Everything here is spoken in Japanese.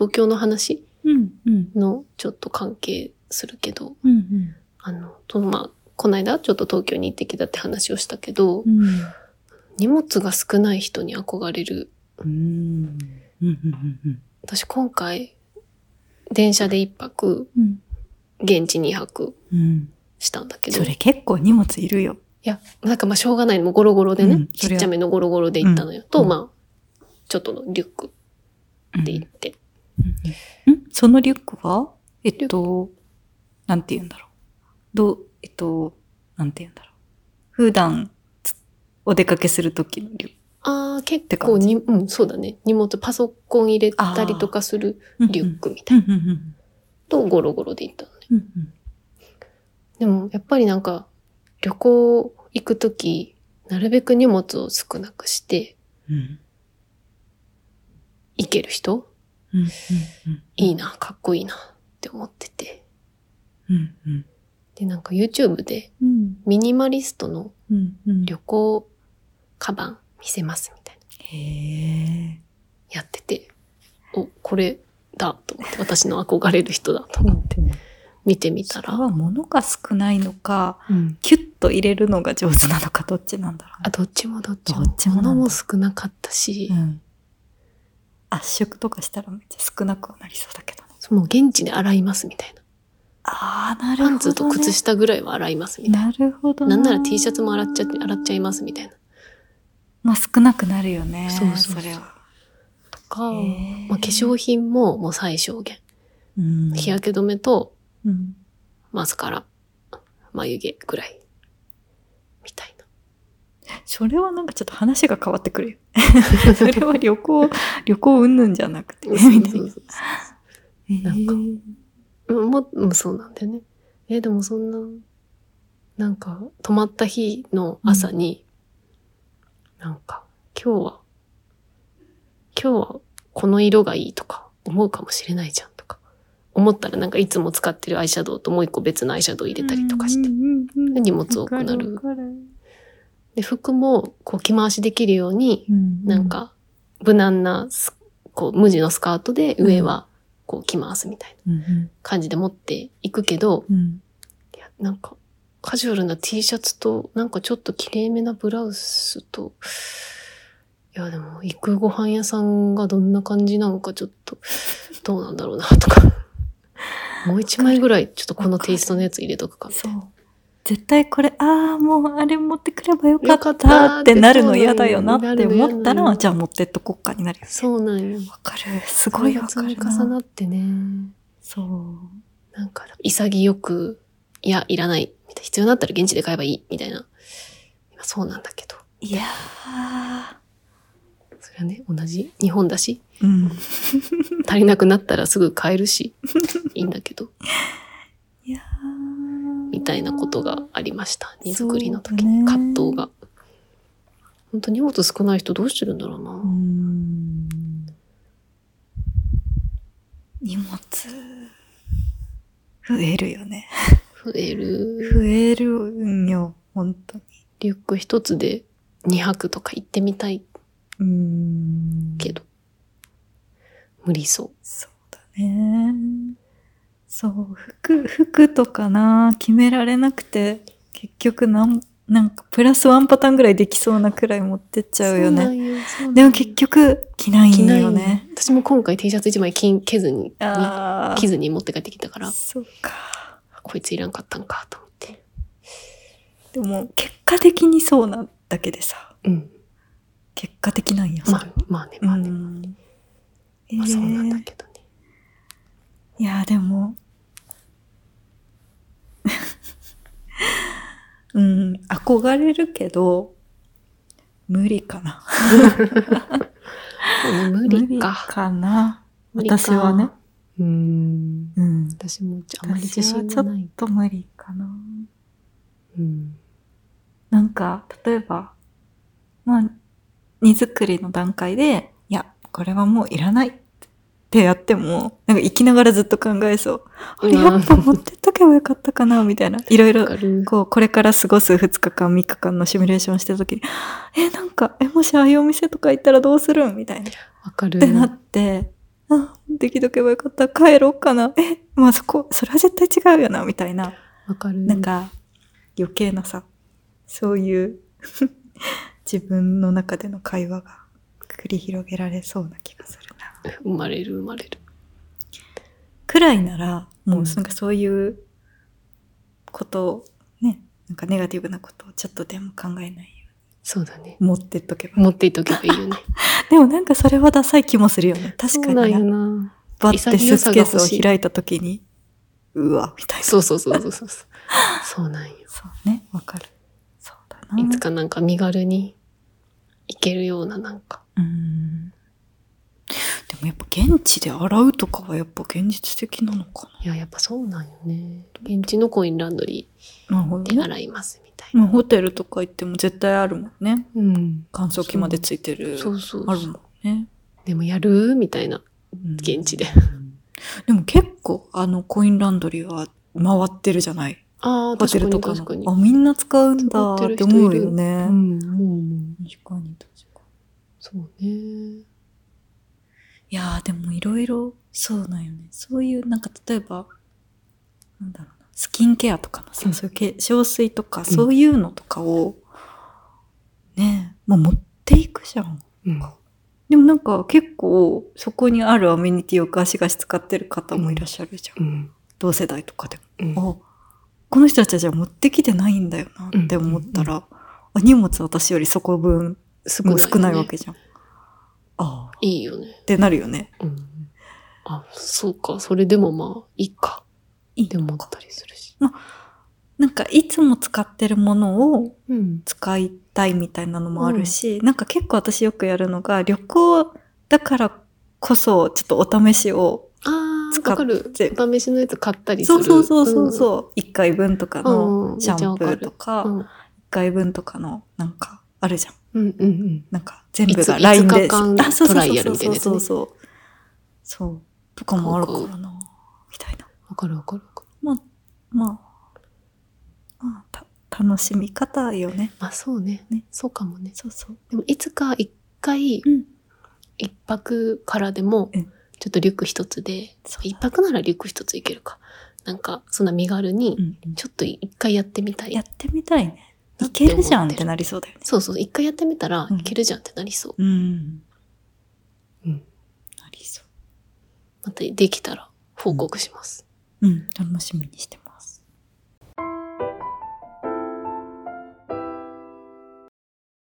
東京の話うん。うん。のちょっと関係するけど、うん。あの、とまあ、この間ちょっと東京に行ってきたって話をしたけど、うん。荷物が少ない人に憧れる。うん。うん。うん。私今回、電車で一泊、うん。現地二泊うん。したんだけど、それ結構荷物いるよ。いや、なんかまあしょうがない。もうゴロゴロでね、ちっちゃめのゴロゴロで行ったのよ。と、うんまあ、ちょっとのリュックで行って。んそのリュックはえっと、なんて言うんだろう。どう、えっと、なんて言うんだろう。普段、つお出かけするときのリュッああ、結構に、うん、そうだね。荷物、パソコン入れたりとかするク。リュックみたいな。と、ゴロゴロで行ったのね。うんうんでも、やっぱりなんか、旅行行くとき、なるべく荷物を少なくして、うん行ける人、うんうんいいな、かっこいいなって思ってて。うんうん。で、なんか YouTube でうん。ミニマリストの旅行カバン見せますみたいな。やってて、お、これだと思って、私の憧れる人だと思って。見てみたら、は物が少ないのか、うん。キュッと入れるのが上手なのか、どっちなんだろうあ、どっちもどっちも。どっちも物も少なかったし、ね。うん。圧縮とかしたらめっちゃ少なくはなりそうだけどね。もう現地で洗いますみたいな。ああ、なるほど、ね。パンツと靴下ぐらいは洗いますみたいな。なるほどなんなら T シャツも洗っちゃって、洗っちゃいますみたいな。まあ少なくなるよね。そうそうそうれは。とか、まあ、化粧品ももう最小限。うん日焼け止めとうん。マスカラ、眉毛ぐらい。みたいな。それはなんかちょっと話が変わってくるよ。それは旅行、旅行うんぬんじゃなくて、みたいな。なんかへーうんもうん、そうなんだよね。え、でもそんな、なんか、泊まった日の朝に、なんか、今日は、今日はこの色がいいとか思うかもしれないじゃんとか。思ったらなんかいつも使ってるアイシャドウともう一個別のアイシャドウ入れたりとかして。うんうんうんで荷物多くなるで、服もこう着回しできるように、うんなん、か、無難なス、こう、無地のスカートで上はこう着回すみたいなうん感じで持っていくけど、うんうんいや、なんか、カジュアルな T シャツと、なんかちょっと綺麗めなブラウスと、いや、でも、行くご飯屋さんがどんな感じなのかちょっと、どうなんだろうな、とか。もう一枚ぐらい、ちょっとこのテイストのやつ入れとくか、みたそ。いうな。絶対これ、ああ、もうあれ持ってくればよかっったたってなるの嫌だよなって思ったら、じゃあ持ってっとこっかになるよね。そうなんよ。わかる。すごいわかるな。重なってね。そう。なんか、潔く、いや、いらない。必要になったら現地で買えばいい。みたいな。今そうなんだけど。いやー。それはね、同じ日本だし、うん。足りなくなったらすぐ買えるし、いいんだけど、いやたいなことがありました。荷造りの時ね葛藤が。本当荷物少ない人どうしてるんだろうな。う荷物、増えるよね。増える。増えるんよ、本当に。リュック一つで2泊とか行ってみたいうーんけど、無理そう。そうだね。そう、服、服とかな、決められなくて、結局なん、なんかプラスワンパターンぐらいできそうなくらい持ってっちゃうよね。でも結局、着ないん着ないのよね。私も今回 T シャツ1枚着着ずに、あ着ずに持って帰ってきたから、そうか。こいついらんかったんかと思って。でも、結果的にそうなだけでさ、うん。結果的なんよ、それまあ、まあね、まあね。うんまあそうなんだえーけどね。いや、でも、うん、憧れるけど、無理かな。無理か。かな。私はね。。うーん。うん。私もあまり自信ちょっ。と無理かな。うん。なんか、例えば、まあ、荷造りの段階で、いや、これはもういらないってやっても、なんか生きながらずっと考えそう。あれうんやっぱ持ってっとけばよかったかな、みたいな。いろいろ。こう、これから過ごす2日間、3日間のシミュレーションしてるときに、え、なんか、え、もしああいうお店とか行ったらどうするんみたいな。っわかる。てなって、あ、できとけばよかった。帰ろうかな。え、まあそこ、それは絶対違うよな、みたいな。わかる。なんか、余計なさ、そういう 自分の中での会話が繰り広げられそうな気がするな。生まれる生まれる。くらいなら、もううんなんかそういうことを、ね、なんかネガティブなことをちょっとでも考えないよそうだね。うに持ってっとけば。持っていとけばいいよね。でもなんかそれはダサい気もするよね。確かにな。な。バッてス潔ーツケースを開いたときに、うわ、みたいな。そうそうそうそうそう。そうなんよ。そうね、わかる。そうだな。いつかなんか身軽にいけるようななんか。うん。でもやっぱ現地で洗うとかはやっぱ現実的なのかいや、やっぱそうなんよね。現地のコインランドリな。なるほどね。ーで洗いますみたいな。まあホテルとか行っても絶対あるもんね。うん。乾燥機までついてる。そうそう。あるもんね。でもやるみたいな。うん現地で。でも結構あのコインランドリーは回ってるじゃない。ああ、ホテルとかの確かに。あ、みんな使うんだ使って思うよね。うん、もうもう。確かに確かそうね。に。いやーでもいろいろそうなんよね。そういうなんか例えば、なんだろうな、スキンケアとかのさ、うんそういう化粧水とか、そういうのとかを、ねえ、もう持っていくじゃん。うん。でもなんか結構そこにあるアメニティをガシガシ使ってる方もいらっしゃるじゃん。うん。同世代とかでうん。も。あ、この人たちはじゃあ持ってきてないんだよなって思ったら、あ荷物私よりそこ分少もう少ないわねけじゃん。ああ、いいよね。ってなるよね。うん。あ、そうか。それでもまあ、いいか。いいって思ったりするし。なんかいつも使ってるものをうん。使いたいみたいなのもあるし、なんか結構私よくやるのが旅行だからこそちょっとお試しをああ、使っわかる。てお試しのやつ買ったりする。そうそうそうそうそう、一回分とかうん。のシャンプーとか、うん。一回分とかのなんかあるじゃん。うんうんうん。なんか全部が LINE で。あそうそうそうそうそうそう。そう。とかもあるからな。みたいな。わかるわかるわかる。まあ、まあ、まあ、た楽しみ方よね。まあそうね。ねそうかもね。そうそう。でもいつか一回、うん。一泊からでも、うんちょっとリュック一つでそう、一泊ならリュック一ついけるか。なんか、そんな身軽に、うん。ちょっと一回やってみたい。やってみたいね。いけるじゃんってなりそうだよね。そうそう、一回やってみたらうんいけるじゃんってなりそう。うん。うん。なりそまたできたら報告します。う。うん。楽しみにして